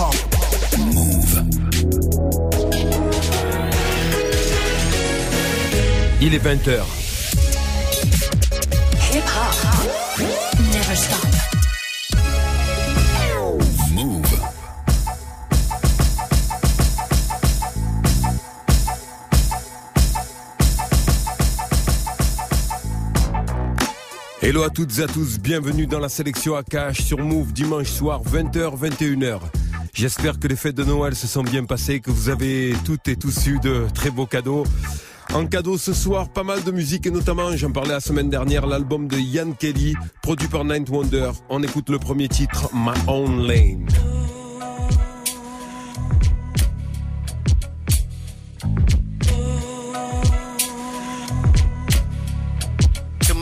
hop. Move. Il est 20h. Hip hop. Never stop. Hello à toutes et à tous, bienvenue dans la sélection Akash sur Move dimanche soir 20h 21h. J'espère que les fêtes de Noël se sont bien passées, que vous avez toutes et tous eu de très beaux cadeaux. En cadeau ce soir, pas mal de musique et notamment, j'en parlais la semaine dernière, l'album de Ian Kelly, produit par Ninth Wonder. On écoute le premier titre, My Own Lane.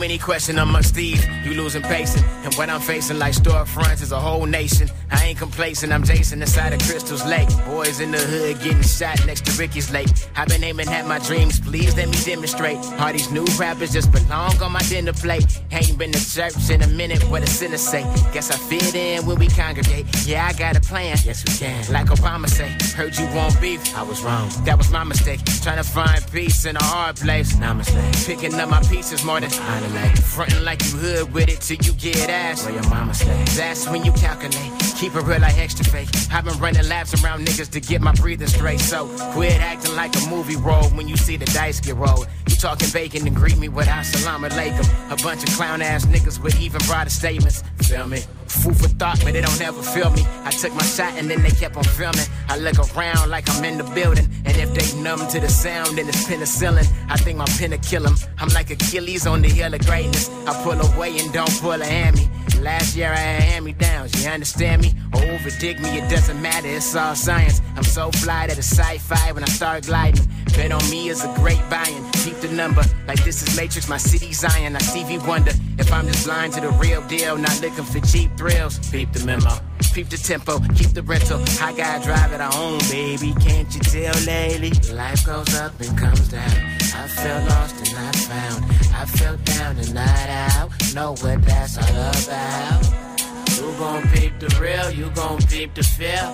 Too many questions amongst these. You losing patience. And what I'm facing like storefronts is a whole nation. I ain't complacent. I'm Jason inside of Crystal's Lake. Boys in the hood getting shot next to Ricky's Lake. I've been aiming at my dreams. Please let me demonstrate. All these new rappers just belong on my dinner plate. Ain't been to church in a minute. What a sinner say. Guess I fit in when we congregate. Yeah, I got a plan. Yes, we can. Like Obama say. Heard you want beef. I was wrong. That was my mistake. Trying to find peace in a hard place. Namaste. Picking up my pieces more than I Frontin' like you hood with it till you get ass. Where your mama stay. That's when you calculate. Keep it real like extra fake. I've been running laps around niggas to get my breathing straight. So quit acting like a movie role when you see the dice get rolled. You talking bacon and greet me with assalamu alaikum. A bunch of clown ass niggas with even broader statements. Feel me? Food for thought, but they don't ever feel me. I took my shot and then they kept on filming. I look around like I'm in the building. And if they numb to the sound, then it's penicillin. I think my pen will kill 'em. I'm like Achilles on the hill of greatness. I pull away and don't pull a hammy. Last year I had hand downs, you understand me? Or overdig me, it doesn't matter, it's all science. I'm so fly that it's sci-fi when I start gliding. Bet on me is a great buying. Keep the number, like this is Matrix, my city Zion. I Stevie Wonder if I'm just blind to the real deal, not looking for cheap thrills. Peep the memo, peep the tempo, keep the rental. I gotta drive it on, baby. Can't you tell lately? Life goes up and comes down. I felt lost and not found. I felt down and not out. Know what that's all about. You gon' peep the real, you gon' peep the feel.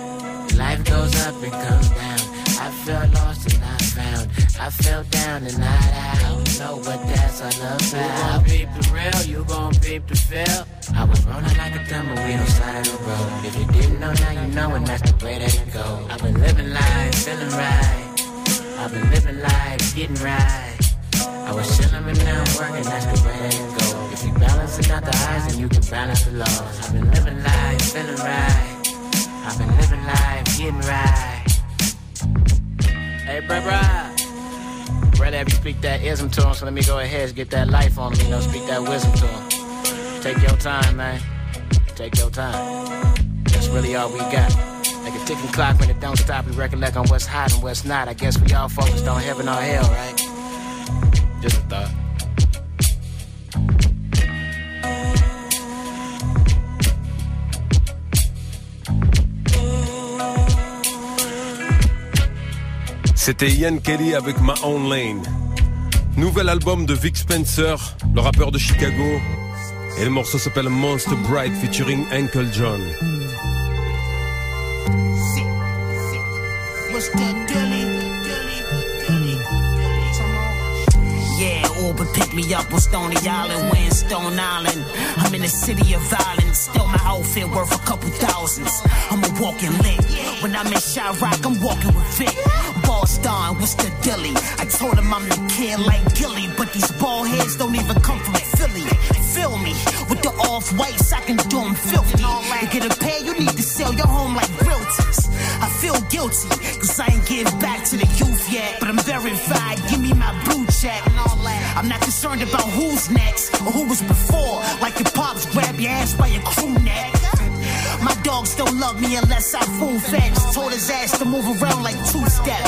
Life goes up and comes down. I felt lost and not found. I felt down and not out. Know what that's all about. You gon' peep the real, you gon' peep the feel. I was rolling like a tumbleweed on side of the road. If you didn't know, now you know, and that's the way that it go. I've been living life, feeling right. I've been living life, getting right. I was chillin', but now I'm working, that's the way that it go. If you balancing out the highs, then you can balance the lows. I've been living life, feeling right. I've been living life, getting right. Hey, bruh, bruh. Rather have you speak that ism to him, so let me go ahead and get that life on him, you know, speak that wisdom to him. Take your time, man. Take your time. That's really all we got. Like a ticking clock when it don't stop, we recollect on what's hot and what's not. I guess we all focused on heaven or hell, right? Just a thought. C'était Ian Kelly avec My Own Lane. Nouvel album de Vic Spencer, le rappeur de Chicago. Et le morceau s'appelle Monster Bright featuring Uncle John. Yeah, Uber picked me up on Stony Island, we in Stone Island. I'm in the city of violence, still my outfit worth a couple thousands. I'm a walking lick. When I'm in Chiraq, I'm walking with Vic. Boston, what's the dilly? I told him I'm the kid like Gillie, but these bald heads don't even come from Philly. Feel me? With the off whites, I can do them filthy. To get a pair, you need to sell your home like realtors. Feel guilty, cause I ain't give back to the youth yet. But I'm verified, give me my blue check. I'm not concerned about who's next or who was before. Like your pops grab your ass by your crew neck. My dogs don't love me unless I fed. Just told his ass to move around like two step.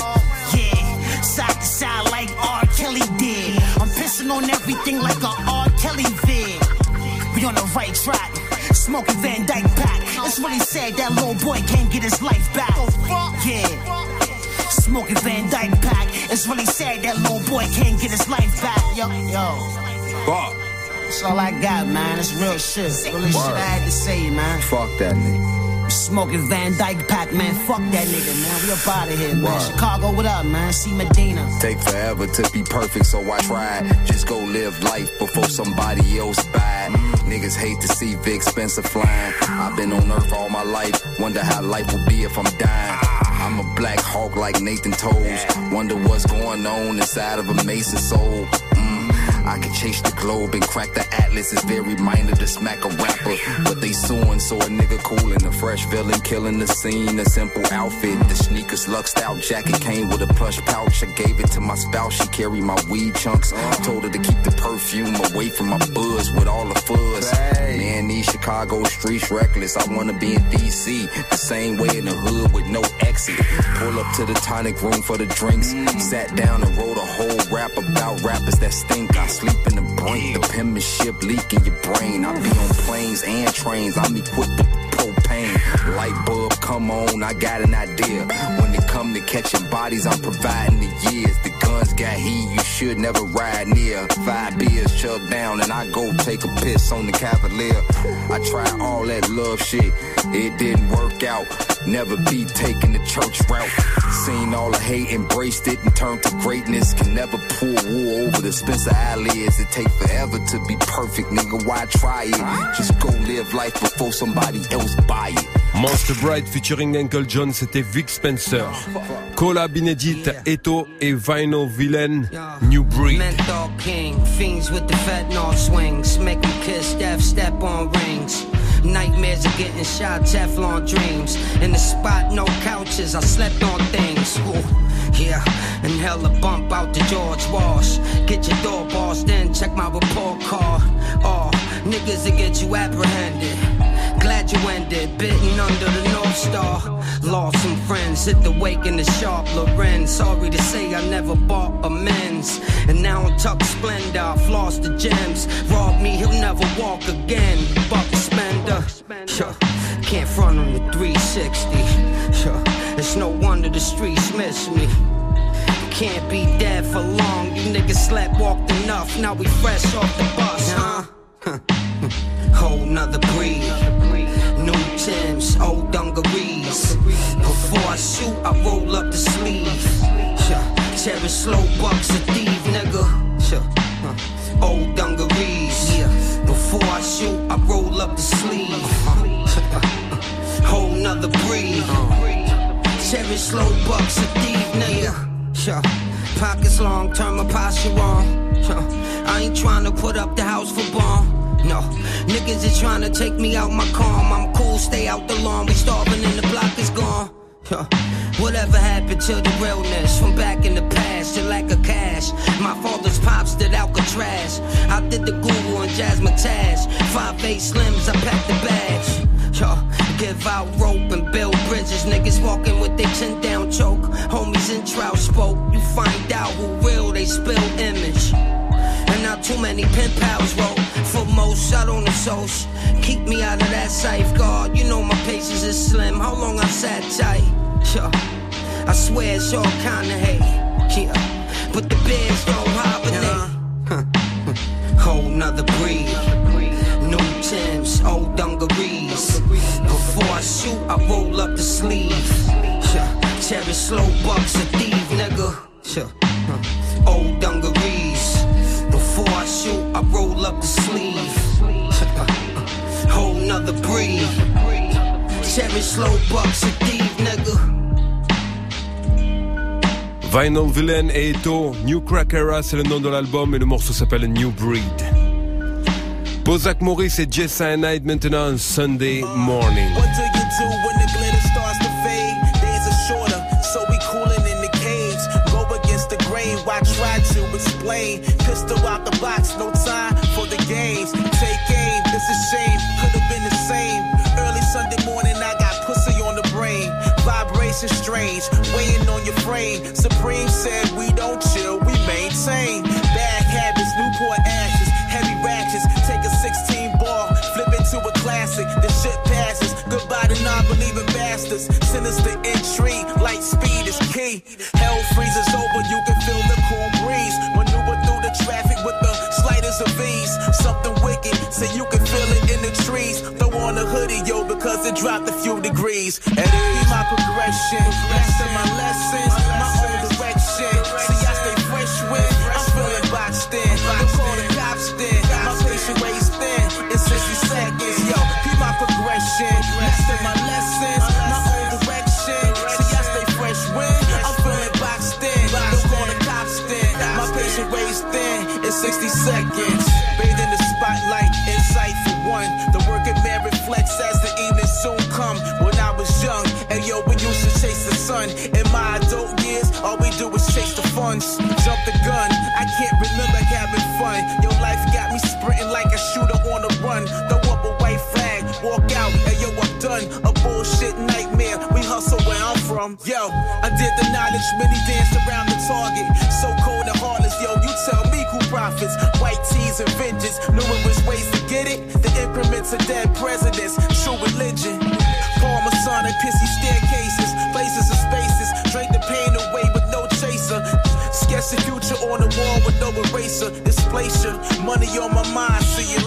Yeah, side to side like R. Kelly did. I'm pissing on everything like a R. Kelly vid. We on the right track. Smoking Van Dyke pack. It's really sad that little boy can't get his life back. Yeah. Smoking Van Dyke pack. It's really sad that little boy can't get his life back. Yo, yo. Fuck. That's all I got, man. It's real shit. Really shit I had to say, man. Fuck that nigga. Smoking Van Dyke pack, man. Fuck that nigga, man. We up out of here, man. Chicago, what up, man? See Medina. Take forever to be perfect, so I tried. Just go live life before somebody else buy. Niggas hate to see Vic Spencer flying. I've been on earth all my life. Wonder how life will be if I'm dying. I'm a black hawk like Nathan Toews. Wonder what's going on inside of a Mason soul. Mm. I could chase the globe and crack the atlas. It's very minor to smack a rapper. But they suing, so a nigga cool in a fresh villain, killing the scene. A simple outfit. The sneakers luxed out jacket came with a plush pouch. I gave it to my spouse. She carried my weed chunks. Told her to keep the perfume away from my buzz with all the fuzz. Man, these Chicago streets reckless. I wanna be in DC. The same way in the hood with no exit. Pull up to the tonic room for the drinks. Sat down and wrote a whole rap about rappers that stink. I sleep in the brink. The penmanship leak in your brain. I be on planes and trains. I'm equipped with propane. Light bulb, come on, I got an idea. When it come to catching bodies, I'm providing the years. The guns got heat, you should never ride near. Five beers, shut down, and I go take a piss on the Cavalier. I tried all that love shit, it didn't work out. Never be taking the church route. Seen all the hate, embraced it, and turned to greatness. Can never pull wool over the Spencer eyelids. It take forever to be perfect, nigga. Why try it? Just go live life before somebody else buy it. Monster Bright featuring Uncle John, c'était Vic Spencer. Collab inédite, Eto et Vinyl Villain, New Breed. Menthol king, fiends with the fentanyl swings. Make 'em kiss death, step on rings. Nightmares of getting shot, Teflon dreams. In the spot, no couches, I slept on things. Ooh, yeah, inhale a bump out the George Walsh. Get your door boss, then check my report card. Oh, niggas that get you apprehended. Glad you ended, bitten under the North Star. Lost some friends, hit the wake in the sharp Loren. Sorry to say I never bought amends. And now I'm tucked splendor, I've lost the gems. Rob me, he'll never walk again. Buck spender, sure. Can't front on the 360. Sure. It's no wonder the streets miss me. Can't be dead for long. You niggas slept, walked enough. Now we fresh off the bus, huh? Whole nother breed. Tims, old dungarees. Before I shoot, I roll up the sleeve. Cherry slow bucks a thief, nigga. Old dungarees. Before I shoot, I roll up the sleeve. Whole nother breed. Cherry slow bucks a thief, nigga. Pockets long, turn my posture on. I ain't trying to put up the house for bomb. No, niggas is trying to take me out my calm. I'm stay out the lawn. We starving and the block is gone. Whatever happened to the realness from back in the past? The lack of cash. My father's pops did Alcatraz. I did the Google and Jasmine Taz. Five eight slims, I packed the. Yo, give out rope and build bridges. Niggas walking with their chin down choke. Homies in trout spoke. You find out who real, they spill image. And not too many pen pals wrote. For most, I don't associate. Keep me out of that safeguard. You know my patience is slim. How long I sat tight? Yeah. I swear it's all kinda hate. Yeah. But the bears don't hibernate. Huh. Whole nother breed. New Tims, old dungarees. Before I shoot, I roll up the sleeve. Yeah. Cherry slow bucks a thief, nigga. Yeah. Old dungarees. I roll up the sleeve. Whole nother breed. Cherry slow bucks a thief, nigga. Vinyl Villain et Eto, New Crackera, c'est le nom de l'album et le morceau s'appelle New Breed. Bozack Morris et Jess Cyanide maintenant Sunday uh, Morning. What do you do when the Supreme. Supreme said we don't chill, we maintain. Bad habits, Newport ashes, heavy ratchets. Take a 16 ball, flip it to a classic. The shit passes. Goodbye to non-believing bastards. Sinister entry, light speed is key. Hell freezes over, you can feel the cool breeze. Maneuver through the traffic with the slightest of ease. Something wicked, so you can feel it in the trees. Throw on a hoodie, yo, because it dropped a few degrees. And it be my progression. Rest in my wars and vengeance. Knew it was ways to get it. The increments of dead presidents, true religion. Parmesan and pissy staircases, places and spaces. Drain the pain away with no chaser. Sketch the future on the wall with no eraser. Displacer. Money on my mind, see you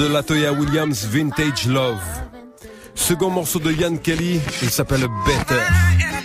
de Latoya Williams, Vintage Love. Second morceau de Ian Kelly, il s'appelle Better.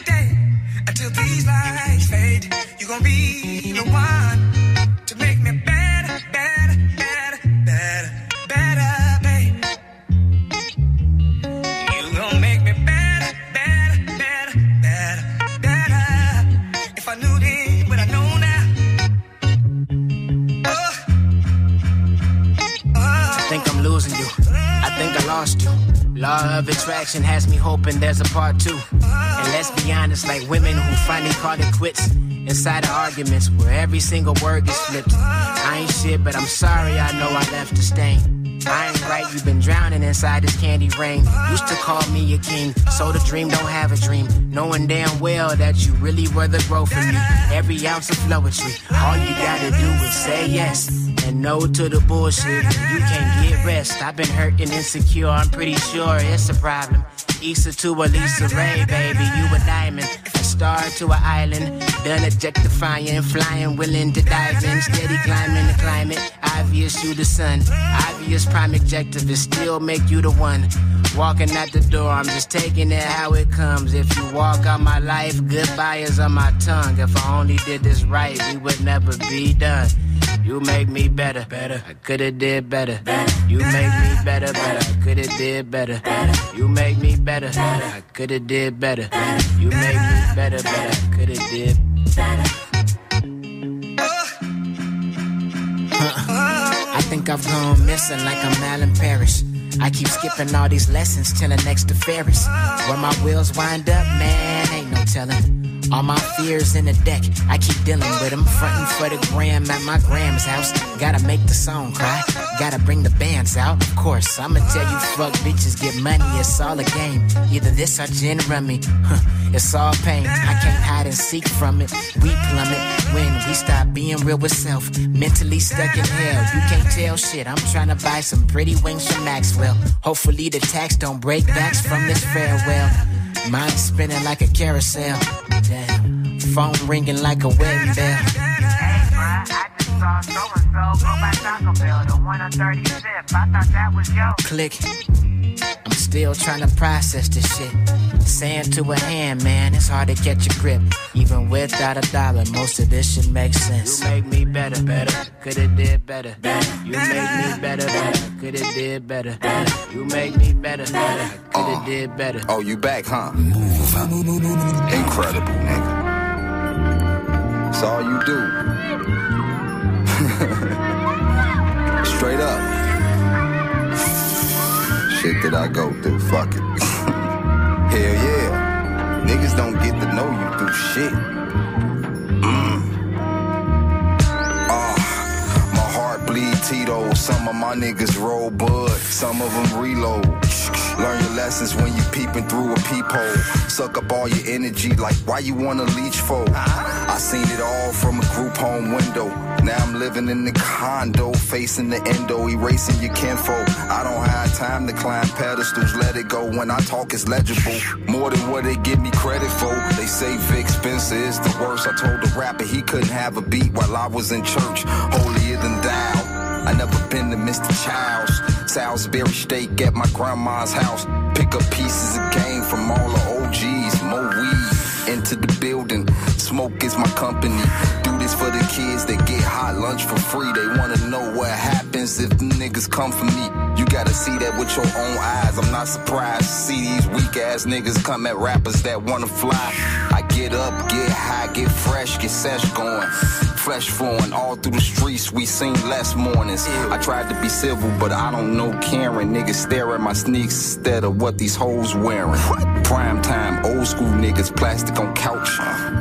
Law of attraction has me hoping there's a part two. And let's be honest, like women who finally call it quits inside of arguments where every single word gets flipped. I ain't shit, but I'm sorry, I know I left a stain. I ain't right, you've been drowning inside this candy rain. Used to call me a king, so the dream don't have a dream. Knowing damn well that you really were the growth for me. Every ounce of poetry, all you gotta do is say yes. And no to the bullshit, you can't get rest. I've been hurt and insecure, I'm pretty sure it's a problem. Issa to a Lisa Ray, baby, you a diamond. A star to an island, done objectifying, flying, willing to dive in, steady climbing the climate. Obvious you the sun, obvious prime objective is still make you the one. Walking out the door, I'm just taking it how it comes. If you walk out my life, goodbye is on my tongue. If I only did this right, we would never be done. You make me better, better. I coulda did better. You make me better, better. I coulda did better. You make me better, better. I coulda did better. You make me better, better. I coulda did better. I think I've gone missing like I'm Alan Parrish. I keep skipping all these lessons till the next to Ferris. Where my wheels wind up, man, ain't no telling. All my fears in the deck, I keep dealing with them. Frontin' for the gram at my gram's house. Gotta make the song cry, gotta bring the bands out. Of course, I'ma tell you, fuck bitches, get money, it's all a game. Either this or gin rummy, huh, it's all pain. I can't hide and seek from it. We plummet when we stop being real with self. Mentally stuck in hell, you can't tell shit. I'm trying to buy some pretty wings from Maxwell. Hopefully the tax don't break backs from this farewell. Mind spinning like a carousel. Damn. Phone ringing like a wedding bell. Click. I'm still trying to process this shit. Saying to a hand, man, it's hard to catch a grip. Even without a dollar, most of this shit makes sense. You make me better, better. Coulda did better. You make me better, better. Coulda did better. You make me better, better. Coulda did better. Oh, you back, huh? Move. Incredible, nigga. It's all you do. Straight up. Shit that I go through, fuck it. Hell yeah. Niggas don't get to know you through shit. Mm. Ah, my heart bleed Tito. Some of my niggas roll bud, some of them reload. Learn your lessons when you peeping through a peephole. Suck up all your energy like why you wanna leech for? I seen it all from a group home window. Now I'm living in the condo, facing the endo, erasing your kinfolk. I don't have time to climb pedestals, let it go. When I talk, it's legible. More than what they give me credit for. They say Vic Spencer is the worst. I told the rapper he couldn't have a beat while I was in church. Holier than thou. I never been to Mr. Child's. Salisbury steak at my grandma's house. Pick up pieces of game from all the OGs. More weed into the building. Smoke is my company. Do this for the kids hot lunch for free. They wanna know what happens if the niggas come for me. You gotta see that with your own eyes. I'm not surprised to see these weak ass niggas come at rappers that wanna fly. I get up, get high, get fresh, get sesh going. Flesh flowing all through the streets, we seen less mornings. I tried to be civil, but I don't know Karen. Niggas stare at my sneaks instead of what these hoes wearing. Prime time, old school niggas, plastic on couch.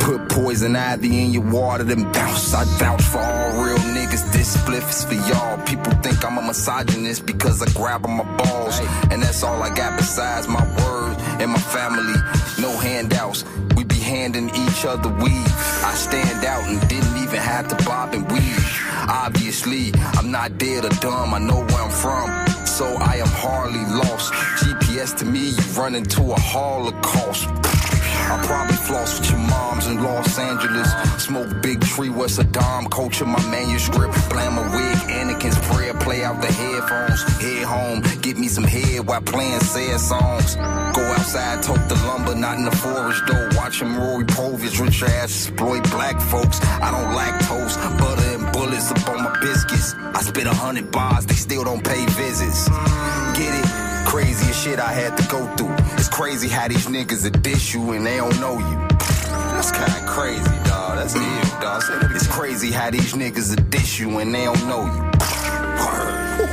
Put poison ivy in your water, then bounce. I vouch for all real niggas. This spliff is for y'all. People think I'm a misogynist because I grab on my balls. And that's all I got besides my word and my family. No handouts. We be handing each other weed. I stand out and didn't even have to bob and weave. Obviously, I'm not dead or dumb. I know where I'm from. So I am hardly lost. GPS to me, you run into a holocaust. I probably floss with your moms in Los Angeles. Smoke big tree where Saddam culture my manuscript. Blam a wig, Anakin's prayer, play out the headphones. Head home, get me some head while playing sad songs. Go outside, tote the lumber, not in the forest though. Watch Watching Rory Povich, rich ass exploit black folks. I don't like lactose, butter and bullets up on my biscuits. I spit a hundred bars, they still don't pay visits. Get it? Craziest shit I had to go through. It's crazy how these niggas will dish you and they don't know you. That's kinda crazy, dawg. That's ill, dawg. Say that It's crazy how these niggas will dish you and they don't know you. Word.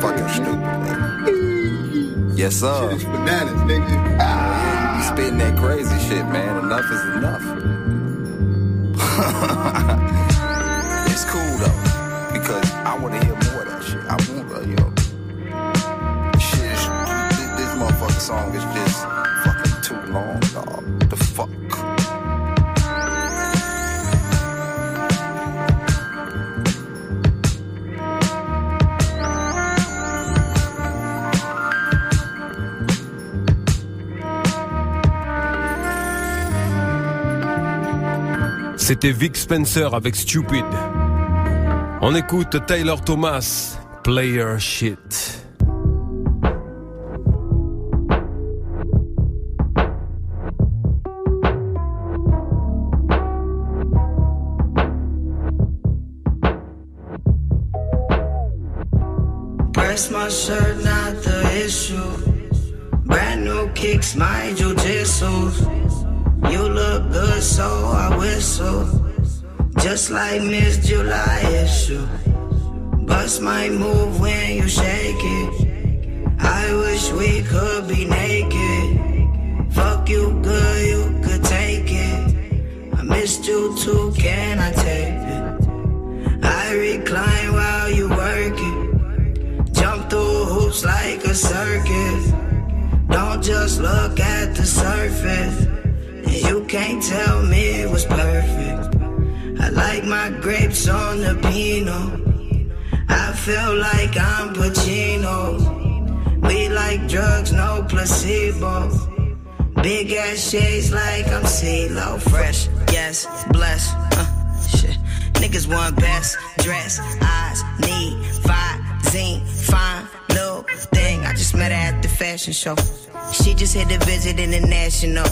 Fucking stupid, man. Yes, sir. Shit is bananas, nigga. Ah. You spitting that crazy shit, man. Enough is enough. it's cool though, because I want to hear song is just fucking too long, dog. The fuck? C'était Vic Spencer avec Stupid. On écoute Taylor Thomas, Player Shit. My shirt, not the issue. Brand new kicks, my jujitsu. You look good, so I whistle. Just like Miss July issue. Bust my move when you shake it. I wish we could be naked. Fuck you good, you could take it. I missed you too, can I take it? I recline while you. Jump through hoops like a circus. Don't just look at the surface. And you can't tell me it was perfect. I like my grapes on the Pinot. I feel like I'm Pacino. We like drugs, no placebo. Big ass shades like I'm CeeLo. Fresh, yes, blessed. Uh, shit. Niggas want best dress, eyes, need, five, zine, fine, little thing. I just met her at the fashion show. She just hit a visit international.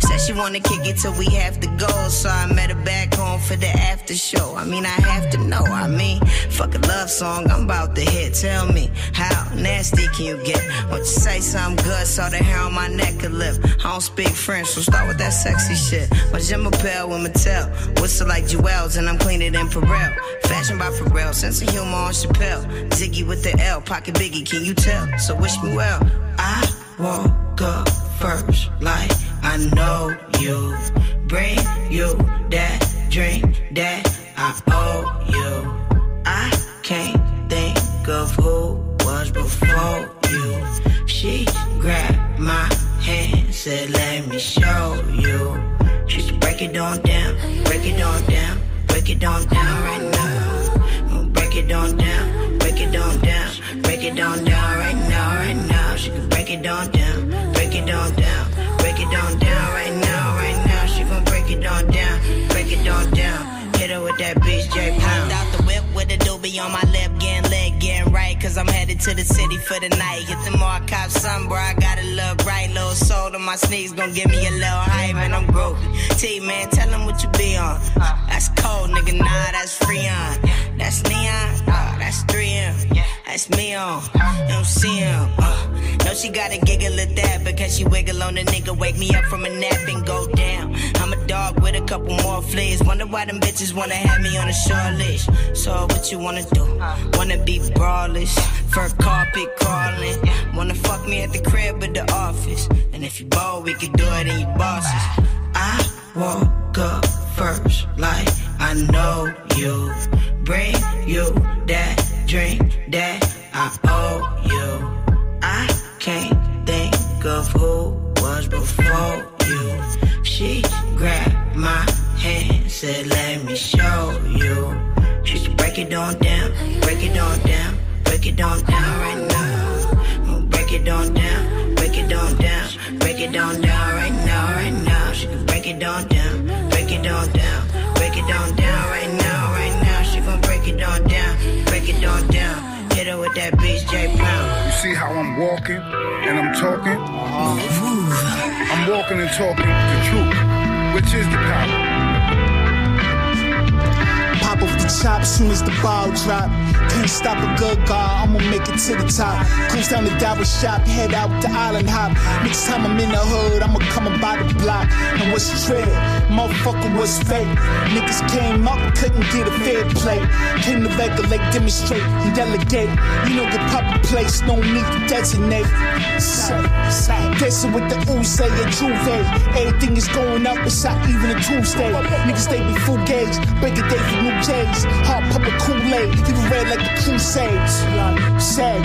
Said she wanna kick it till we have to go. So I met her back home for the after show. I mean, I have to know. I mean, fuck a love song, I'm about to hit. Tell me, how nasty can you get? Won't you say something good so the hair on my neck could lift? I don't speak French, so start with that sexy shit. My gym pale with Mattel. Whistle like Jewels, and I'm cleaner than Pharrell. Fashion by Pharrell, sense of humor on Chappelle. Ziggy with the L, pocket biggie, can you tell? So wish me well. I woke up first, like I know you. Bring you that drink that I owe you. I can't think of who was before you. She grabbed my hand, said, Let me show you. She said, Break it on down, break it on down, break it on down right now. Break it on down, break it on down, break it on down right now, break it down, break it down, break it down right now, right now. She gon' break it down, break it down. Hit her with that bitch, J on my lip, getting lit, getting right. Cause I'm headed to the city for the night. Hit the cop some, bro. I gotta look right. Little soul on my sneaks, gon' give me a little hype, and I'm groovy. T, man, tell them what you be on. That's cold, nigga, nah, that's Freon. That's neon, uh, that's 3M. That's me on, don't see him. Know she got a giggle at that because she wiggle on the nigga. Wake me up from a nap and go down. I'm a dog with a couple more fleas. Wonder why them bitches wanna have me on a short leash. So what you wanna do? Wanna be brawlers, fur carpet crawling. Wanna fuck me at the crib or the office. And if you bold, we could do it in your bosses. I woke up first, like I know you. Bring you that drink that I owe you. I can't think of who was before you. She grabbed my hand, said, Let me show you. She said, Break it on down, break it on down, break it on down right now. Break it on down, break it on down, break it on down right now, right now. She can break it on down, break it on down, break it on down right now, right now. She gon' break it on down, break it on down. Hit her with that beast J Pound. You see how I'm walking and I'm talking? I'm walking and talking the truth, which is the power. Top soon as the ball drop. Can't stop a good guy, I'ma make it to the top. Cruise down the Dower shop, head out to Island Hop. Next time I'm in the hood, I'ma come and buy the block. And what's trade? Motherfucker was fake. Niggas came up, couldn't get a fair play. Came to regulate, demonstrate, and delegate. You know the proper place, no need to designate. Say, guessing what the say at Juve. Everything is going up, it's not even a Tuesday. Niggas they be full gauge, break a day for new J's. Hot pepper Kool-Aid, even red like the Crusades. Say.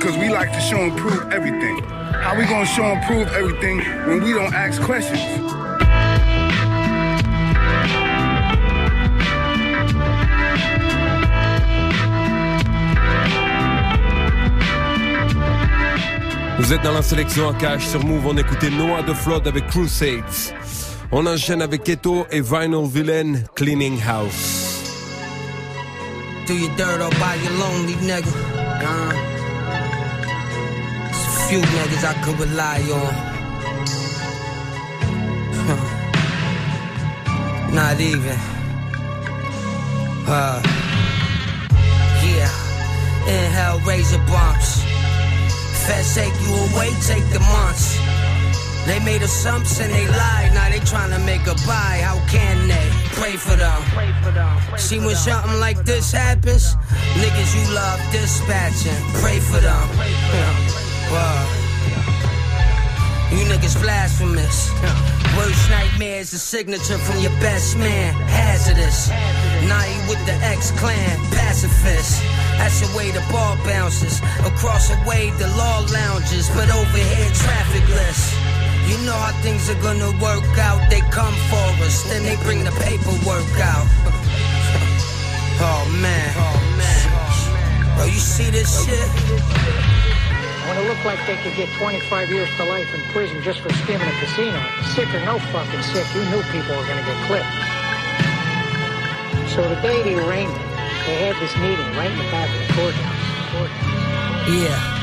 Cause we like to show and prove everything. How we gonna show and prove everything when we don't ask questions? Vous êtes dans la sélection à cash sur Mouv'. On écoutait Noah de Flood avec Crusades. On enchaîne avec Eto et Vinyl Villain Cleaning House. Do your dirt all by your lonely nigga. Uh, there's a few niggas I could rely on. Not even. Uh, yeah. Inhale, razor bumps. Feds take you away, take the months. They made assumptions, they lied. Now they trying to make a buy. How can they? Pray for them. See when something like this happens, niggas you love dispatching. Pray for them. Wow. You niggas blasphemous. Worst nightmare is a signature from your best man. Hazardous. Night with the X clan. Pacifist. That's the way the ball bounces. Across the way, the law lounges. But over here, trafficless. You know how things are gonna work out. They come for us, then they bring the paperwork out. oh man. Oh man. Bro, you see this shit? When it looked like they could get 25 years to life in prison just for skimming a casino, sick or no fucking sick, you knew people were gonna get clipped. So the day the arraignment, they had this meeting right in the back of the courthouse. courthouse. Yeah.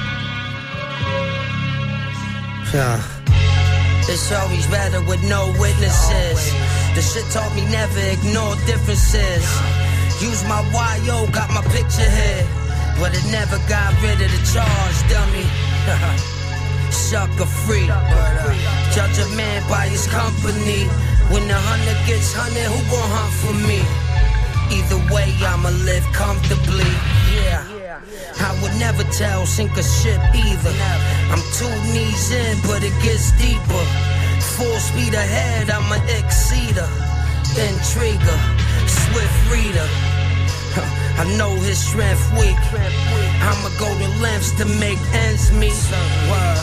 Yeah. It's always better with no witnesses. The shit taught me never ignore differences. Use my YO, got my picture here. But it never got rid of the charge, dummy. Sucker free. Judge a man by his company. When the hunter gets hunted, who gon' hunt for me? Either way, I'ma live comfortably. Yeah. I would never tell, sink a ship either. I'm two knees in, but it gets deeper. Full speed ahead, I'm an exceeder. Intriguer, swift reader. I know his strength weak. I'ma go to lengths to make ends meet. Word.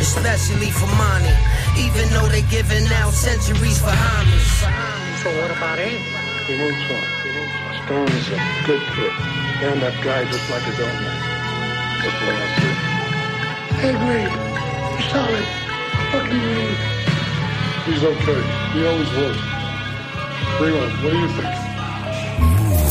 Especially for money. Even though they giving out centuries for homies. So what about Amy? He won't talk. Stone is a good kid. And that guy just like his own man. That's the way I see it. Hey, Reed. You solid. Fucking Reed. He's okay. He always was. Bring. What do you think? Move.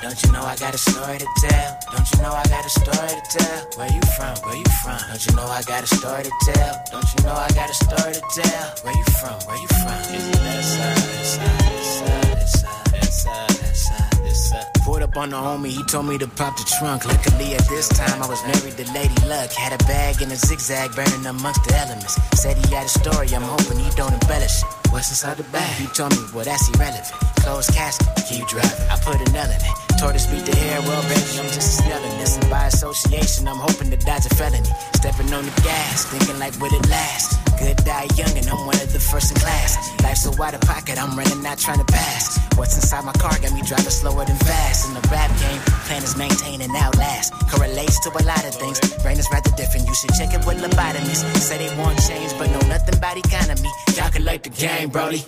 Don't you know I got a story to tell? Don't you know I got a story to tell? Where you from? Where you from? Don't you know I got a story to tell? Don't you know I got a story to tell? Where you from? Where you from? Is it that side? That side? That side? That side? That side? This? Uh. Pulled up on the homie, he told me to pop the trunk. Luckily at this time I was married to Lady Luck. Had a bag in a zigzag burning amongst the elements. Said he had a story, I'm hoping he don't embellish it. What's inside the bag? He told me, well that's irrelevant. Closed casket, keep driving. I put an L. Tortoise beat the hair, well baby, I'm just a snellin'. this. And by association, I'm hoping to dodge a felony. Stepping on the gas, thinking like will it last? Good die young and I'm one of the first in class. Life's so wide of pocket, I'm running out trying to pass. What's inside my car got me driving slower than fast. In the rap game, plan is maintain and outlast. Correlates to a lot of things. Brain is rather different, you should check it with lobotomies. Say they want change, but know nothing about economy. Calculate the game, Brody.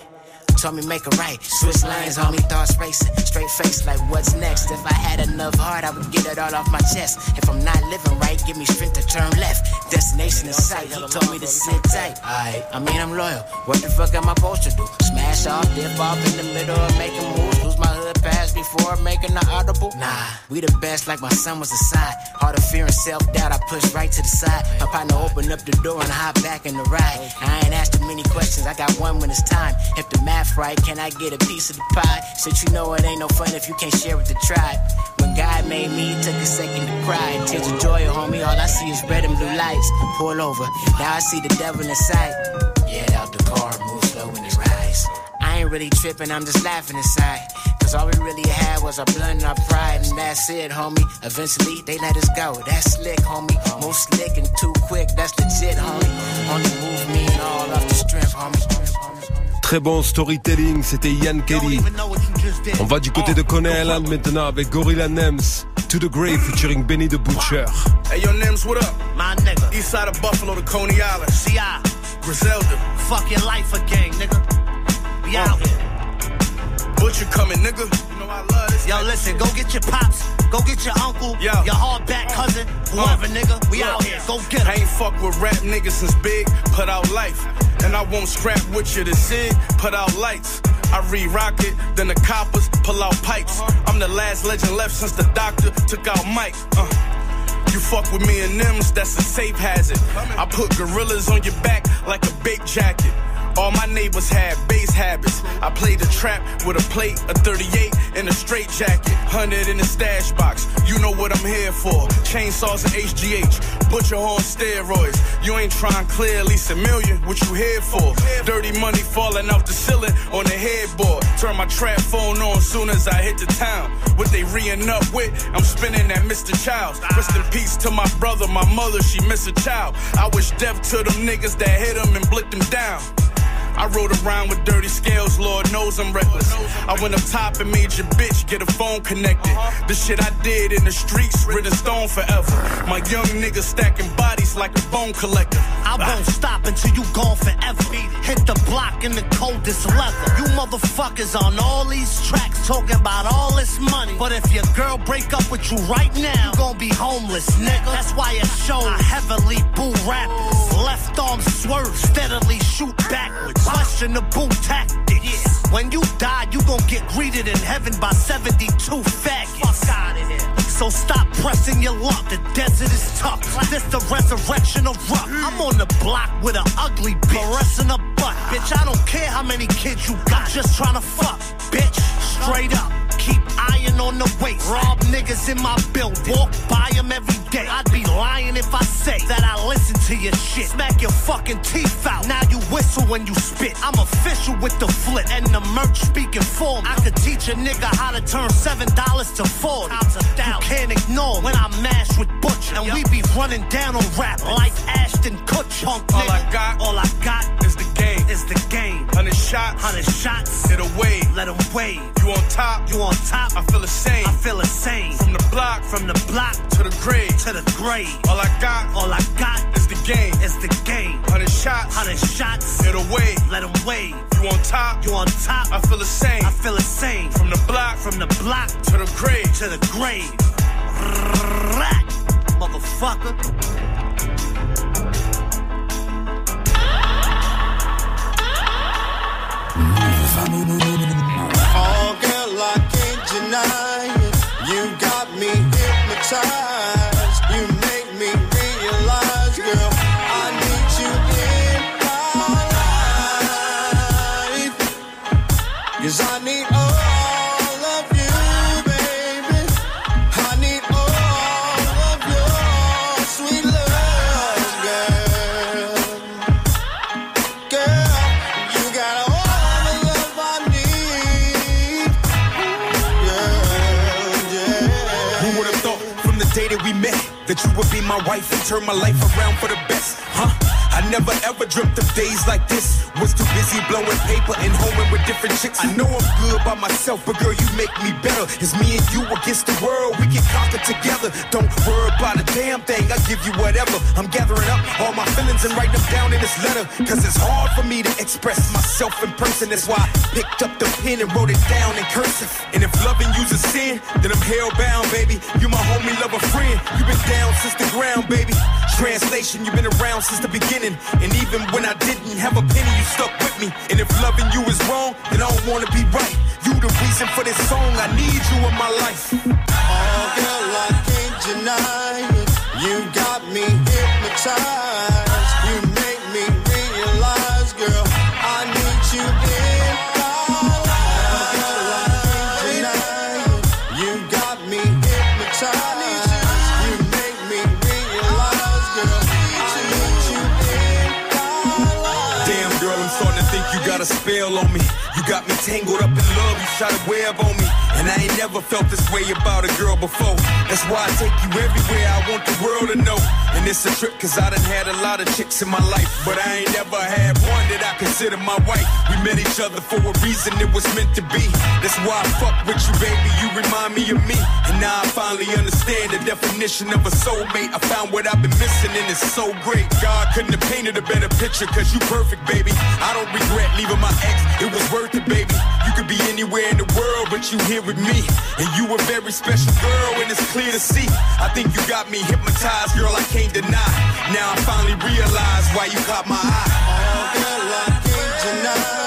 Told me make a right, switch lanes, homie, thoughts racing. Straight face like what's next. If I had enough heart, I would get it all off my chest. If I'm not living right, give me strength to turn left. Destination in sight, he told me to sit tight. Alright, I mean I'm loyal. What the fuck am I supposed to do? Smash off, dip off in the middle of making moves, lose my hood pass before making the audible? Nah, we the best like my son was aside. Heart of fear and self doubt, I push right to the side. My partner open up the door and hop back in the ride. I ain't asking many questions, I got one when it's time. If the math right, can I get a piece of the pie? Since you know it ain't no fun if you can't share with the tribe. When God made me, took a second to cry. Tears of joy, homie, all I see is red and blue lights. Pull over, now I see the devil inside. Yeah, out the car, move slow when it rise. I ain't really tripping, I'm just laughing inside. Cause all we really had was our blood and our pride, and that's it, homie. Eventually, they let us go. That's slick, homie. More slick and too quick, that's legit, homie. Only move, me and all off the strength, homie. Très bon storytelling, c'était Ian Kelly. On va du côté de Coney Island maintenant avec Gorilla Nems. To the Grave featuring Benny the Butcher. Hey, yo, Nims, what up? My nigga. East side of Buffalo to Coney Island. C.I. Griselda. Fuck your life again, nigga. We out here. Butcher coming, nigga. You know I love this. Yo, listen, go get your pops, go get your uncle, Yo. your hardback cousin, whoever, nigga. We Look, out here. Go get 'em. I ain't fuck with rap niggas since Big put out life. And I won't scrap with you to Sid put out lights. I re-rock it, then the coppers pull out pipes. I'm the last legend left since the doctor took out Mike. Uh. You fuck with me and Nems, that's a safe hazard. I put gorillas on your back like a bait jacket. All my neighbors had base habits. I played the trap with a plate, a 38, and a straight jacket. 100 in the stash box. You know what I'm here for. Chainsaws and HGH. Butcher horn steroids. You ain't trying clear at least a million. What you here for? Dirty money falling off the ceiling on the headboard. Turn my trap phone on soon as I hit the town. What they re up with, I'm spinning that Mr. Childs. Rest in peace to my brother, my mother, she miss a child. I wish death to them niggas that hit him and blicked them down. I rode around with dirty scales, Lord knows I'm reckless. I went up top and made your bitch get a phone connected. The shit I did in the streets, written stone forever. My young niggas stacking bodies like a bone collector. I won't stop until you gone forever. Hit the block in the coldest leather. You motherfuckers on all these tracks talking about all this money. But if your girl break up with you right now, you gon' be homeless, nigga. That's why it shows I heavily boo rappers. Left arm swerve, steadily shoot backwards. Questionable tactics. When you die, you gon' get greeted in heaven by 72 faggots. Fuck out of here. So stop pressing your luck. The desert is tough. This the resurrection of rock. Mm. I'm on the block with an ugly bitch. Caressing a butt. Bitch, I don't care how many kids you got. Just tryna fuck, bitch. Straight up. Keep on the waist. Rob niggas in my building. Walk by them every day. I'd be lying if I say that I listen to your shit. Smack your fucking teeth out. Now you whistle when you spit. I'm official with the flip and the merch speaking for me. I could teach a nigga how to turn seven dollars to four. Times a thousand. You can't ignore when I mash with Butch and we be running down on rap like Ashton Kutcher. All I got all I got is the game. is the game. Hundred shots, Hundred shots, hit a wave. let 'em wave. You on top, You on top, I feel the same. I feel the same. From the block From the block to the grave. to the grave. All I got All I got is the game. is the game. Hundred shots, Hundred shots, hit a wave. let 'em wave. You on top, You on top, I feel the same. I feel the same. From the block From the block to the grave. to the grave. Rat, Oh, girl, I can't deny it. You got me hypnotized. That you would be my wife and turn my life around for the best? Huh? Never ever dreamt of days like this. Was too busy blowing paper and homing with different chicks. I know I'm good by myself, but girl, you make me better. It's me and you against the world. We can conquer together. Don't worry about a damn thing. I'll give you whatever. I'm gathering up all my feelings and writing them down in this letter. Cause it's hard for me to express myself in person. That's why I picked up the pen and wrote it down in cursive. And if loving you's a sin, then I'm hellbound, baby. You my homie, love a friend. You been down since the ground, baby. Translation, you've been around since the beginning. And even when I didn't have a penny, you stuck with me. And if loving you is wrong, then I don't wanna be right. You the reason for this song. I need you in my life. Oh, girl, I can't deny it. You got me hypnotized. A spell on me. You got me tangled up in love, you shot a web on me. And I ain't never felt this way about a girl before. That's why I take you everywhere I want the world to know. And it's a trip, cause I done had a lot of chicks in my life. But I ain't never had one that I consider my wife. We met each other for a reason, it was meant to be. That's why I fuck with you, baby. You remind me of me. And now I finally understand the definition of a soulmate. I found what I've been missing, and it's so great. God couldn't have painted a better picture, cause you perfect, baby. I don't regret leaving my ex, it was worth baby. You could be anywhere in the world, but you here with me. And you a very special girl, and it's clear to see. I think you got me hypnotized, girl, I can't deny. Now I finally realize why you caught my eye. Oh, girl, I can't deny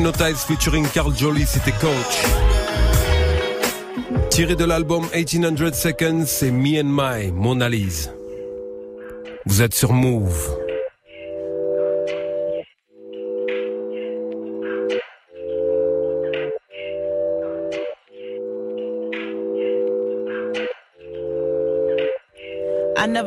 Hypnotize featuring Carl Jolie, c'était Coach. Tiré de l'album 1800 Seconds, c'est Me and My, Mona Lise. Vous êtes sur Move.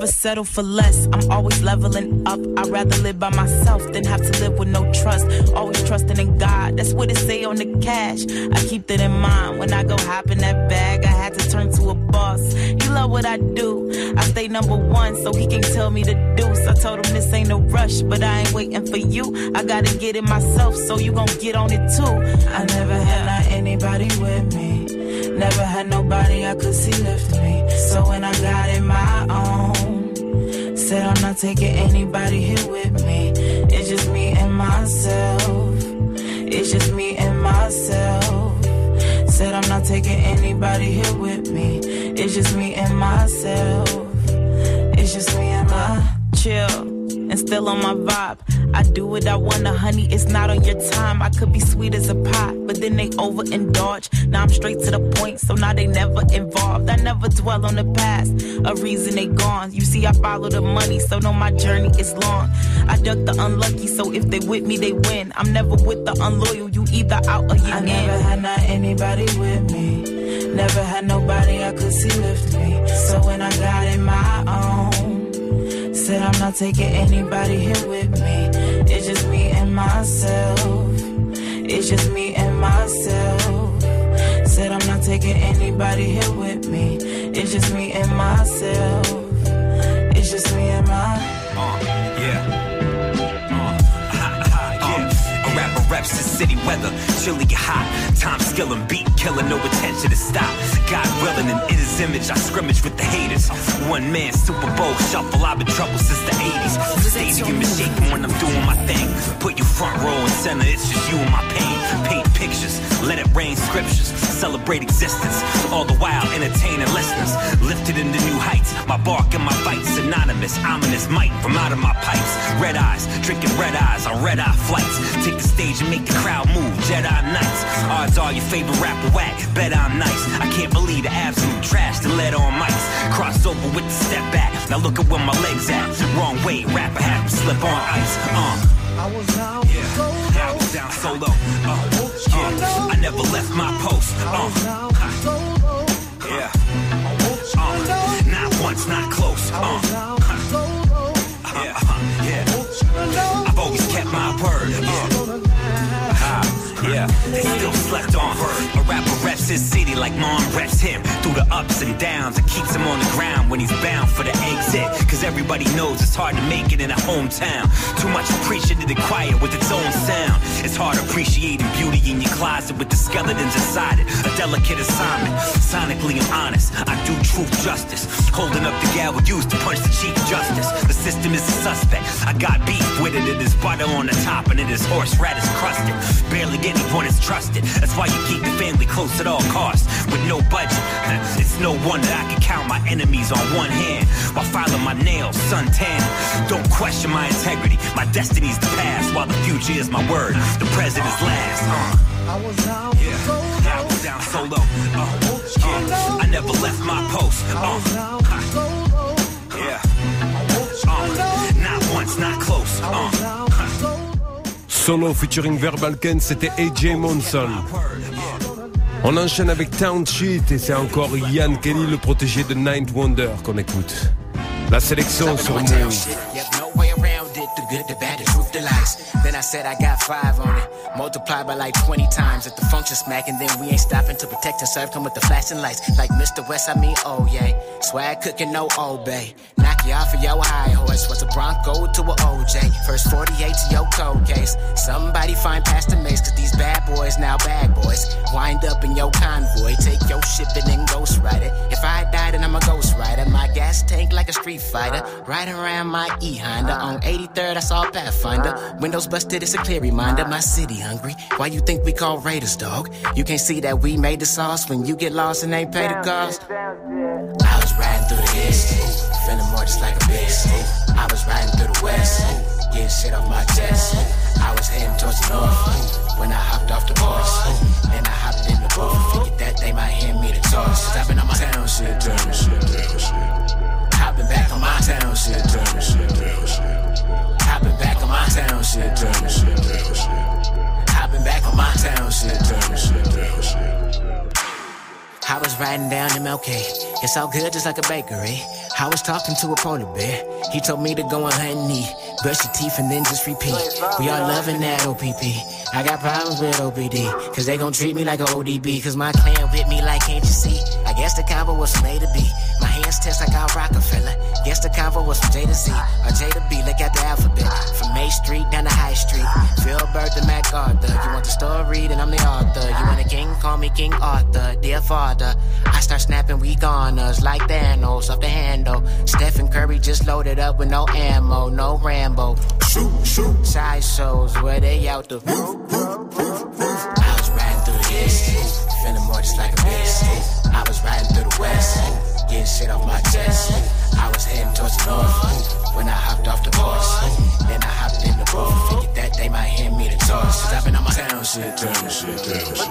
Never settle for less. I'm always leveling up. I'd rather live by myself than have to live with no trust. Always trusting in God. That's what it say on the cash. I keep that in mind. When I go hop in that bag, I had to turn to a boss. He love what I do. I stay number one, so he can tell me the deuce. I told him this ain't no rush, but I ain't waiting for you. I gotta get it myself, so you gon' get on it too. I never had not anybody with me. Never had nobody I could see lift me. So when I got it my own, said I'm not taking anybody here with me. It's just me and myself. It's just me and myself. Said I'm not taking anybody here with me. It's just me and myself. It's just me and my chill and still on my vibe. I do what I wanna, honey. It's not on your time. I could be sweet as a pie, but then they overindulge. Now I'm straight to the point, so now they never involved. I never dwell on the past. A reason they gone. You see, I follow the money, so know my journey is long. I duck the unlucky, so if they with me, they win. I'm never with the unloyal. You either out or you I in. never had not anybody with me. Never had nobody I could see lift me. So when I got in my own. Said I'm not taking anybody here with me. It's just me and myself. It's just me and myself. Said I'm not taking anybody here with me. It's just me and myself. It's just me and my. The city weather, chilly get hot. Time skill and beat killer, no attention to stop. God willing, and in his image, I scrimmage with the haters. One man, Super Bowl shuffle, I've been trouble since the 80s. Stadium is shaking when I'm doing my thing. Put you front row and center, it's just you and my pain. Paint pictures, let it rain scriptures, celebrate existence. All the while entertaining listeners. Lifted into new heights, my bark and my bite synonymous. Ominous might from out of my pipes. Red eyes, drinking red eyes on red eye flights. Take the stage and make the crowd move. Jedi Knights. Odds are your favorite rapper whack. Bet I'm nice. I can't believe the absolute trash that led on mics. Cross over with the step back. Now look at where my legs at. Wrong way, rapper had him slip on ice. Uh. I was down Yeah, yeah, I was down solo. Uh, yeah, I never left my post. Uh, ha, yeah, uh, not once, not close. Uh, they still slept on. Her. A rapper his city like mom reps him. Through the ups and downs and keeps him on the ground when he's bound for the exit. Cause everybody knows it's hard to make it in a hometown. Too much appreciated and quiet with its own sound. It's hard appreciating beauty in your closet with the skeletons inside it. A delicate assignment. Sonically, I'm honest. I do truth justice. Holding up the gavel used to punch the chief justice. The system is a suspect. I got beef with it. It is butter on the top and it is horseradish crusted. Barely anyone is trusted. That's why you keep the family close at all costs. With no budget. It's no wonder I can count my enemies on one hand while filing my nails suntan. Don't question my integrity. My destiny's the past while the future is my word. The present is last. Uh. I was out Yeah, I was down solo. Uh, yeah, I never left my post. Uh, yeah, uh, not once, not close. Uh, Solo featuring Verbal Kent, c'était AJ Monson. On enchaîne avec Township et c'est encore Ian Kelly, le protégé de Ninth Wonder qu'on écoute. La sélection sur Move. Then I said I got five on it. Multiplied by like 20 times. If the function smack, and then we ain't stopping to protect and serve. Come with the flashing lights. Like Mr. West, I mean, oh yeah. Swag cooking, no obey. Knock you off of your high horse. What's a Bronco to a OJ? First 48 to your cold case. Somebody find Pastor Mace, cause these bad boys now bad boys. Wind up in your convoy. Take your ship and then ghost ride it. If I die, then I'm a ghost rider. My gas tank like a street fighter. Riding around my E Honda. On 83rd, I saw a Pathfinder. Windows busted, it's a clear reminder. My city hungry. Why you think we call Raiders, dog? You can't see that we made the sauce when you get lost and ain't pay the cost. I was riding through the east, feeling more just like a beast. I was riding through the west, getting shit off my chest. I was heading towards the north when I hopped off the horse. Then I hopped in the booth, figured that they might hand me the torch. Stopping on my town shit, Riding down MLK. It's all good just like a bakery. I was talking to a polar bear. He told me to go and hunt eat. Brush your teeth and then just repeat. We all loving that OPP. I got problems with OPD. Cause they gon' treat me like a ODB. Cause my clan with me like, can't you see? I guess the combo was made to be. My hands test like I Rockefeller. Guess the convo was from J to Z. Or J to B, look at the alphabet. From May Street down to High Street. Phil Bird to MacArthur. You want the story, then I'm the author. You want a king, call me King Arthur. Dear father, I start snapping, we goners like Thanos off the handle. Stephen Curry just loaded up with no ammo, no Rambo. Shoot, shoot. Side shows where they out the roof. I was riding through the east, feeling more just like a beast. I was riding through the west, getting shit off my chest. I was heading towards the north when I hopped off the horse. Then I hopped in the booth, figured that they might hand me the torch. Stopping on my town shit, turn shit, turn shit.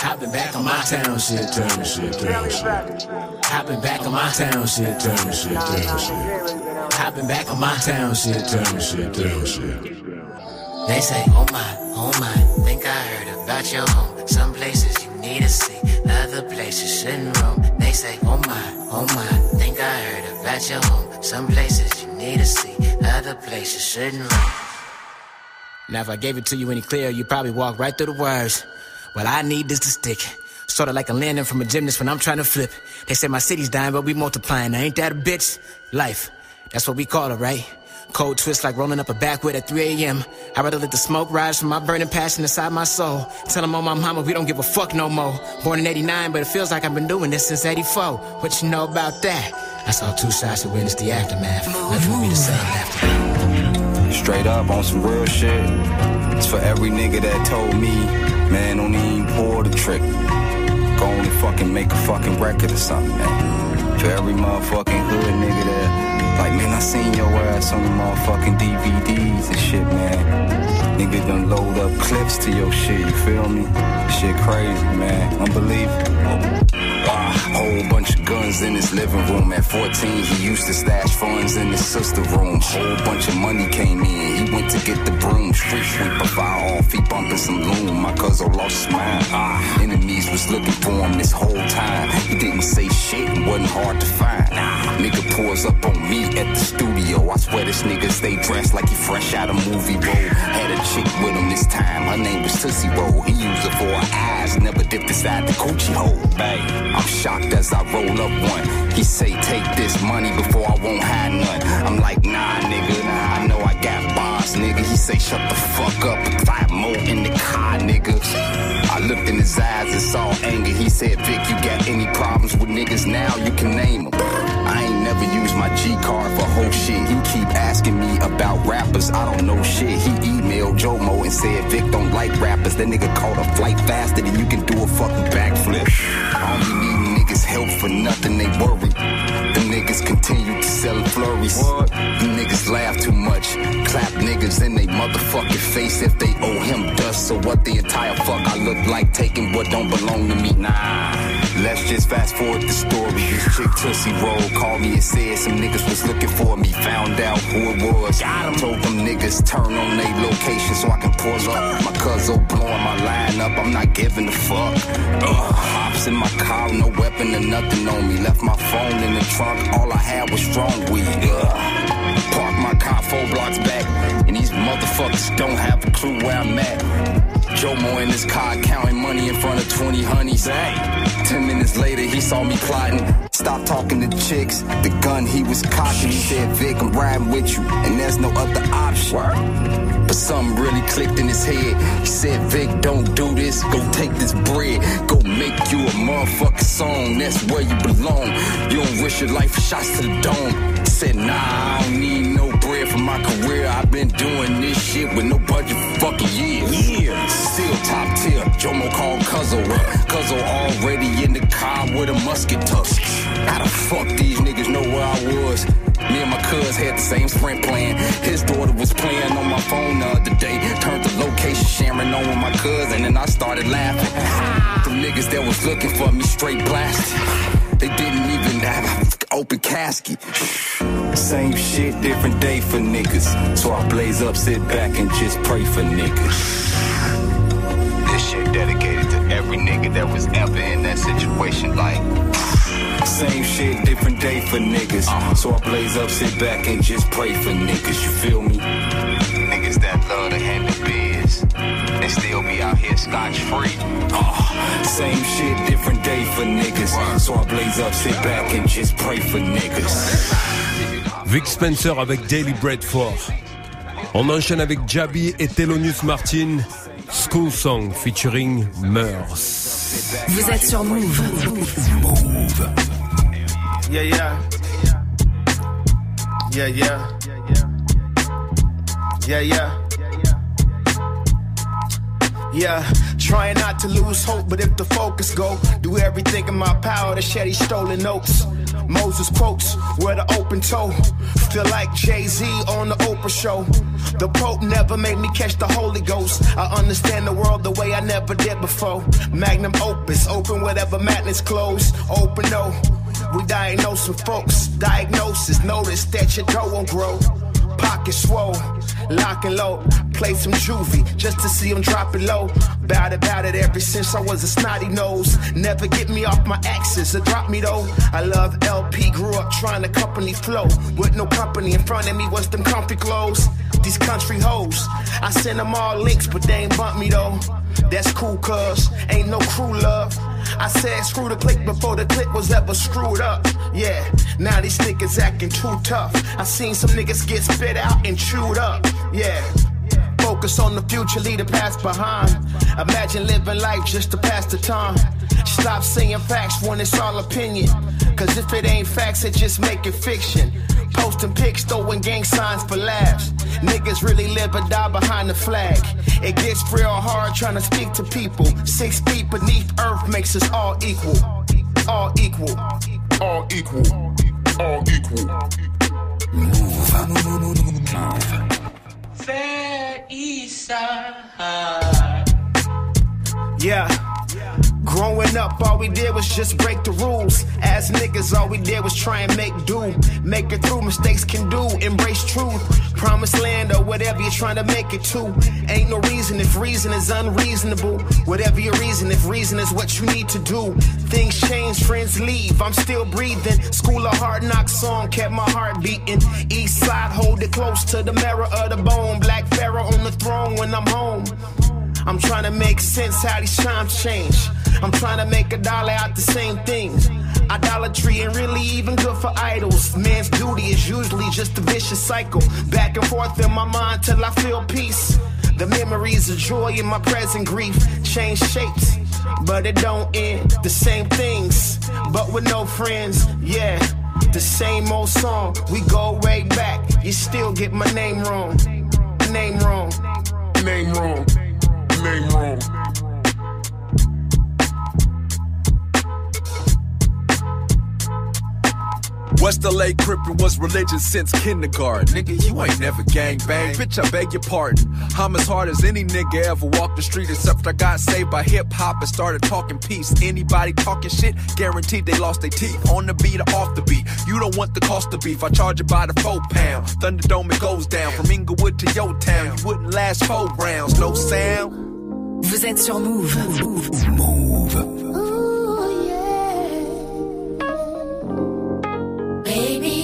Hopping back on my town shit, turn shit, turn shit. Hopping back on my town shit, turn shit, turn shit. Hopping back on my town shit, turn shit, turn shit. They say, oh my, oh my, think I heard about your home. Some places you need to see, other places shouldn't roam. They say, oh my, oh my, think I heard about your home. Some places you need to see, other places shouldn't roam. Now, if I gave it to you any clearer, you'd probably walk right through the words. Well, I need this to stick. Sorta like a landing from a gymnast when I'm trying to flip. They say my city's dying, but we multiplying. Now, ain't that a bitch? Life. That's what we call it, right? Cold twist like rolling up a backwood at 3 a.m. I'd rather let the smoke rise from my burning passion inside my soul. Tell them on oh, my mama we don't give a fuck no more. Born in 89, but it feels like I've been doing this since 84. What you know about that? I saw two shots to witness the aftermath. Nothing for me to say after. Straight up on some real shit. It's for every nigga that told me, man, don't even pull the trick. Go on and fucking make a fucking record or something, man. For every motherfucking hood nigga that, like, man, I seen your ass on the motherfucking DVDs and shit, man. Nigga done load up clips to your shit, you feel me? Shit crazy, man. Unbelievable. Whole bunch of guns in his living room. At 14, he used to stash funds in his sister room. Whole bunch of money came in. He went to get the broom. Street sweeper, fire off, he bumping some loom. My cousin lost his mind. Ah, enemies was looking for him this whole time. He didn't say shit wasn't hard to find. Nigga pours up on me at the studio. I swear this nigga stay dressed like he fresh out of movie role. Had a chick with him this time. Her name was Tootsie Roll. He used her for her eyes, never dipped inside the coochie hole. Bang. I'm shocked as I roll up one. He say, take this money before I won't hide none. I'm like, nah, nigga. I know I got bars, nigga. He say, shut the fuck up. Five more in the car, nigga. I looked in his eyes and saw anger. He said, Vic, you got any problems with niggas now? You can name them. I ain't never used my G card for whole shit. He keep asking me about rappers. I don't know shit. He emailed Jomo and said Vic don't like rappers. That nigga caught a flight faster than you can do a fucking backflip. I don't be needing niggas help for nothing. They worry. Niggas continue to sell flurries. You niggas laugh too much. Clap niggas in they motherfucking face if they owe him dust. So what the entire fuck I look like taking what don't belong to me? Nah. Let's just fast forward the story. This chick Tootsie Roll called me and said some niggas was looking for me. Found out who it was. Told them niggas turn on their location so I can pull up. My cousin blowing my line up. I'm not giving a fuck. Ugh. Hops in my car, no weapon or nothing on me. Left my phone in the trunk. All I had was strong weed. Ugh. Park my car four blocks back. And these motherfuckers don't have a clue where I'm at. Jomo in his car counting money in front of 20 honeys. Ten minutes later, he saw me plotting. Stop talking to chicks. The gun he was cocking. He said, Vic, I'm riding with you. And there's no other option. But something really clicked in his head. He said, Vic, don't do this. Go take this bread. Go make you a motherfucking song. That's where you belong. You don't risk your life for shots to the dome. He said, nah, I don't need no bread for my career. I've been doing this shit with no budget for fucking years. Years. Still top tier. Jomo called Cuzzo up. Cuzzo already in the car with a musket tusk. How the fuck these niggas know where I was? Me and my cuz had the same sprint plan. His daughter was playing on my phone the other day. Turned the location sharing on with my cousin, and I started laughing. The niggas that was looking for me straight blasted. They didn't even have an open casket. Same shit, different day for niggas. So I blaze up, sit back, and just pray for niggas. This shit dedicated to every nigga that was ever in that situation. Like, same shit, different day for niggas. So I blaze up, sit back, and just pray for niggas. You feel me? Niggas that love to handle biz and still be out here scotch free. same shit, different day for niggas. So I blaze up, sit back, and just pray for niggas. Vic Spencer avec Daily Bradford. On enchaîne avec Jabi et Thelonious Martin. School Song featuring Meurs. Vous êtes sur Mouv'. Yeah, yeah. Yeah, yeah. Yeah, yeah. Yeah, trying not to lose hope, but if the focus go, do everything in my power to shed these stolen notes. Moses quotes, where the open toe. Feel like Jay Z on the Oprah show. The Pope never made me catch the Holy Ghost. I understand the world the way I never did before. Magnum opus, open whatever madness closed. Open no. We diagnose some folks. Diagnosis, notice that your dough won't grow. Pocket swole, lock and low. Play some juvie just to see him drop it low. Bout it, bout it ever since I was a snotty nose. Never get me off my axis or drop me though. I love LP, grew up trying to company flow. With no company in front of me was them comfy clothes. These country hoes, I send them all links, but they ain't bump me though. That's cool, cuz ain't no crew love. I said screw the click before the click was ever screwed up. Yeah, now these niggas acting too tough. I seen some niggas get spit out and chewed up. Yeah. Focus on the future, leave the past behind. Imagine living life just to pass the time. Stop saying facts when it's all opinion. Cause if it ain't facts, it just make it fiction. Posting pics, throwing gang signs for laughs. Niggas really live or die behind the flag. It gets real hard trying to speak to people. Six feet beneath earth makes us all equal. All equal. All equal. All equal. Move, move. Fair East Side. Yeah. Growing up, all we did was just break the rules. As niggas, all we did was try and make do. Make it through, mistakes can do. Embrace truth. Promised land or whatever you're trying to make it to. Ain't no reason if reason is unreasonable. Whatever your reason, if reason is what you need to do. Things change, friends leave. I'm still breathing. School of hard knocks song kept my heart beating. East side, hold it close to the marrow of the bone. Black Pharaoh on the throne when I'm home. I'm trying to make sense how these times change. I'm trying to make a dollar out the same things. Idolatry ain't really even good for idols. Man's duty is usually just a vicious cycle. Back and forth in my mind till I feel peace. The memories of joy in my present grief change shapes, but it don't end. The same things, but with no friends. Yeah, the same old song. We go way back. You still get my name wrong. Name wrong. Name wrong. Name wrong. West LA Crippin' was religion since kindergarten. Nigga, you ain't never gang bang. Bitch, I beg your pardon. I'm as hard as any nigga ever walked the street, except I got saved by hip hop and started talking peace. Anybody talking shit, guaranteed they lost their teeth. On the beat or off the beat. You don't want the cost of beef. I charge it by the four pound. Thunderdome, it goes down. From Inglewood to your town. You wouldn't last four rounds. No sound. Vous êtes sur Mouv'. Move. you are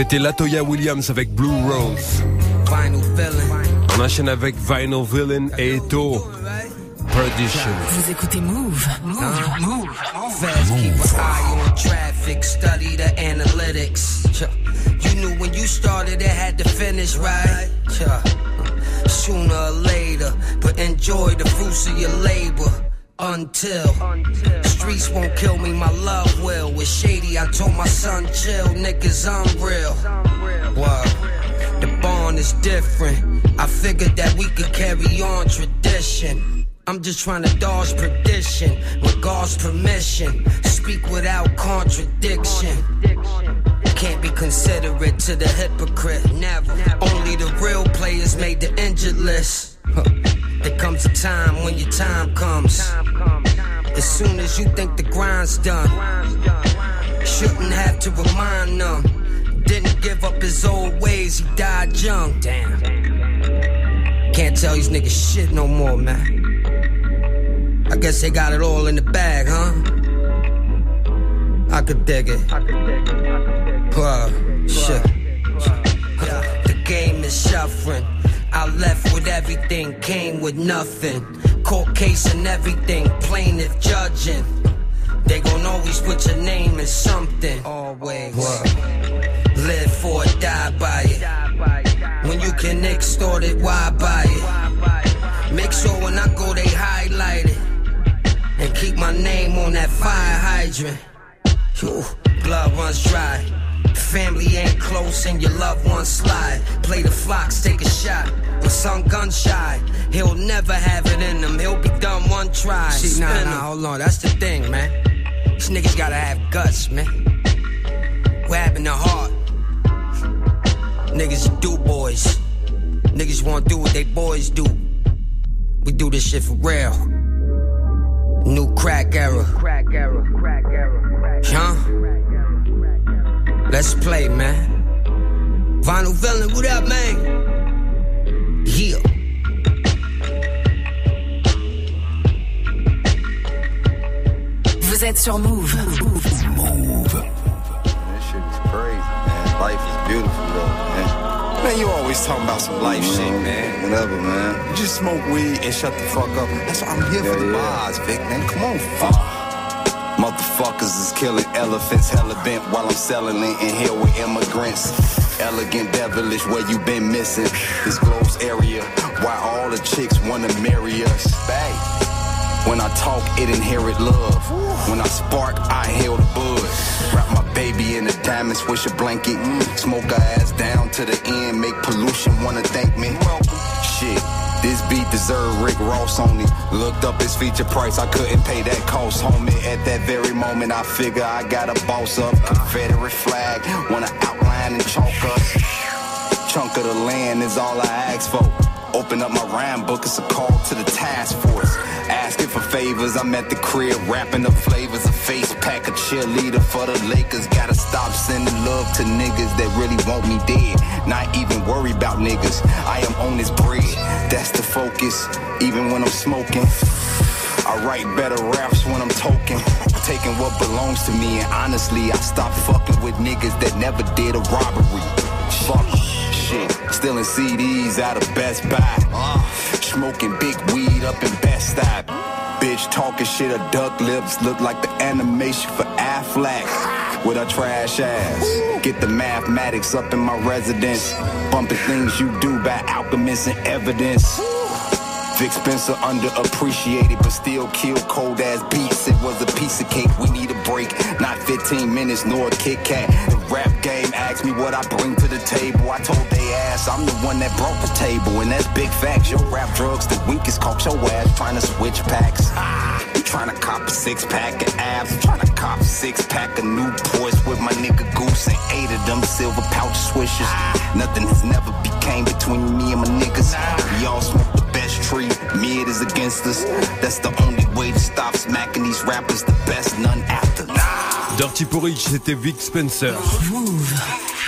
C'était Latoya Williams avec Blue Rose. Vinyl villain. On enchaîne avec Vinyl Villain et Eto. Perdition. Vous écoutez Move. Move. Move. Fast, keep an eye on traffic, study the analytics. You knew when you started, it had to finish, right? Sooner or later, but enjoy the fruits of your labor. Until streets won't kill me, my love will. With shady, I told my son, chill, niggas, I'm real. Wow, the bond is different. I figured that we could carry on tradition. I'm just trying to dodge perdition with God's permission. Speak without contradiction. Can't be considerate to the hypocrite. Never. Only the real players made the injured list. There comes a time when your time comes. As soon as you think the grind's done, shouldn't have to remind them. Didn't give up his old ways, he died young. Damn. Can't tell these niggas shit no more, man. I guess they got it all in the bag, huh? I could dig it. Wow, shit. The game is shuffling. I left with everything, came with nothing. Court case and everything, plaintiff judging. They gon' always put your name in something. Always. Live for it, die by it. When you can extort it, why buy it? Make sure when I go, they highlight it. And keep my name on that fire hydrant. Whew, blood runs dry. Family ain't close and your loved ones slide. Play the flocks, take a shot. But some gun shy. He'll never have it in him. He'll be done one try. See, nah, nah, hold on. That's the thing, man. These niggas gotta have guts, man. What happened to heart? Niggas do boys. Niggas wanna do what they boys do. We do this shit for real. New crack era. Crack era, crack era. Huh? Let's play, man. Vinyl villain, what up, man? Yeah. Vous êtes sur Mouv'. This shit is crazy, man. Life is beautiful, though, man. Man, you always talking about some life shit, man. Whatever, man. You just smoke weed and shut the fuck up. That's why I'm here for the bars, Vic, man. Come on, fuck. Motherfuckers is killing elephants, hella bent while I'm selling it in here with immigrants. Elegant devilish, where you been missing? This globe's area, why all the chicks wanna marry us? Babe. When I talk, it inherit love. When I spark, I hail the buzz. Wrap my baby in a diamond a blanket. Smoke her ass down to the end, make pollution wanna thank me. Shit. This beat deserve Rick Ross on it. Looked up his feature price, I couldn't pay that cost, homie. At that very moment, I figure I got a boss up. Confederate flag, wanna outline and chalk us. Chunk of the land is all I ask for. Open up my rhyme book, it's a call to the task force. Asking for favors, I'm at the crib, rapping the flavors. Face pack, a cheerleader for the Lakers. Gotta stop sending love to niggas that really want me dead. Not even worry about niggas, I am on this bread. That's the focus, even when I'm smoking. I write better raps when I'm token. Taking what belongs to me, and honestly, I stopped fucking with niggas that never did a robbery. Fuck shit. Stealing CDs out of Best Buy. Smoking big weed up in Best Stop. Bitch talking shit, her duck lips look like the animation for Affleck. With her trash ass. Get the mathematics up in my residence. Bumping things you do by alchemists and evidence. Vic Spencer underappreciated, but still kill cold ass beats. It was a piece of cake. We need a break, not 15 minutes nor a Kit Kat. The rap game asked me what I bring to the table. I told they ass I'm the one that broke the table, and that's big facts. Your rap drugs, the weakest caught your ass trying to switch packs. You trying to cop a six pack of abs, trying to cop six pack of new boys with my nigga Goose and eight of them silver pouch swishers. Nothing has never became between me and my niggas. We all smoke the best tree, mid is against us. That's the only way to stop smacking these rappers. The best, none after. Dirty Porridge, c'était Vic Spencer.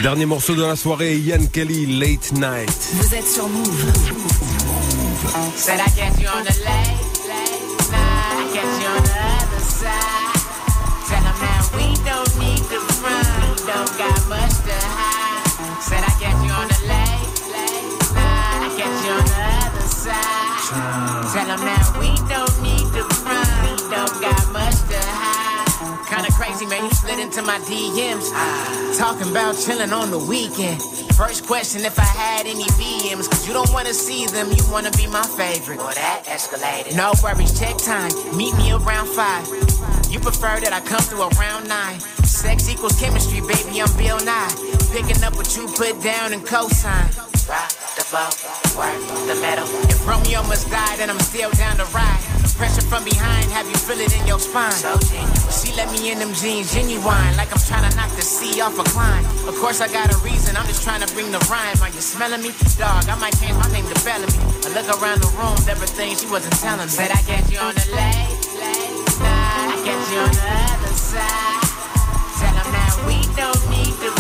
Dernier morceau de la soirée, Ian Kelly, Late Night. Vous êtes sur Move. Said I catch you on the late, late night. I catch you on the other side. Tell 'em that we don't need to run. We don't got much to hide. Said I catch you on the late, late night. I catch you on the other side. Tell 'em that we don't crazy, man. You slid into my DMs. Talking about chilling on the weekend. First question if I had any VMs, cause you don't wanna see them, you wanna be my favorite. Well, that escalated. No worries, check time. Meet me around five. You prefer that I come through around nine. Sex equals chemistry, baby, I'm Bill Nye. Picking up what you put down and cosign. Rock the boat, work the metal. If Romeo must die, then I'm still down to ride. Pressure from behind, have you feel it in your spine. So she let me in them jeans, genuine, like I'm trying to knock the sea off a climb. Of course, I got a reason, I'm just trying to bring the rhyme. Are you smelling me? Dog, I might change my name to Bellamy. I look around the room, things she wasn't telling me. Said I catch you on the late, late night. I catch you on the other side. Tell that we don't need to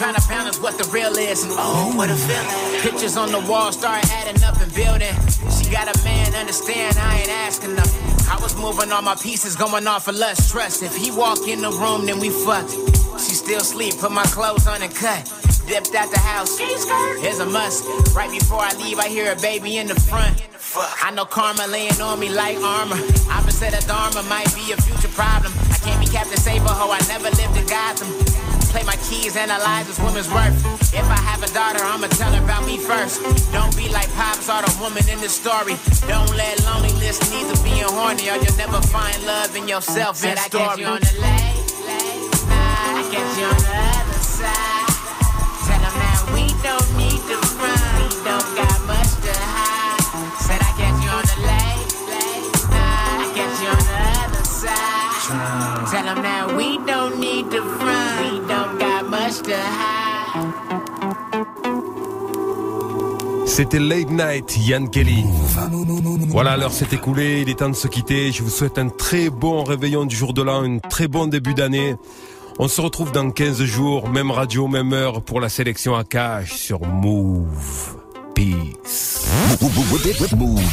Trying to balance what the real is. Oh, what a feeling. Pictures on the wall start adding up and building. She got a man, understand I ain't asking nothing. I was moving all my pieces, going off of less trust. If he walk in the room, then we fucked. She still sleep, put my clothes on and cut. Dipped out the house. Here's a must. Right before I leave, I hear a baby in the front. I know karma laying on me like armor. I've been Opposite of Dharma might be a future problem. I can't be Captain Saberho, I never lived in Gotham. Play my keys, analyze this woman's worth. If I have a daughter, I'ma tell her about me first. Don't be like Pops or the woman in the story. Don't let loneliness lead to being horny, or you'll never find love in yourself. Said I catch you on the late, late night. I catch you on the other side. Tell 'em now we don't need to run. We don't got much to hide. Said I catch you on the late, late night. I catch you on the other side. Tell 'em now we don't need to run. We don't got much to hide. C'était Late Night, Yann Kelly. Voilà, l'heure s'est écoulée, il est temps de se quitter. Je vous souhaite un très bon réveillon du jour de l'an, un très bon début d'année. On se retrouve dans 15 jours, même radio, même heure, pour la sélection à cash sur Move. Peace. Move.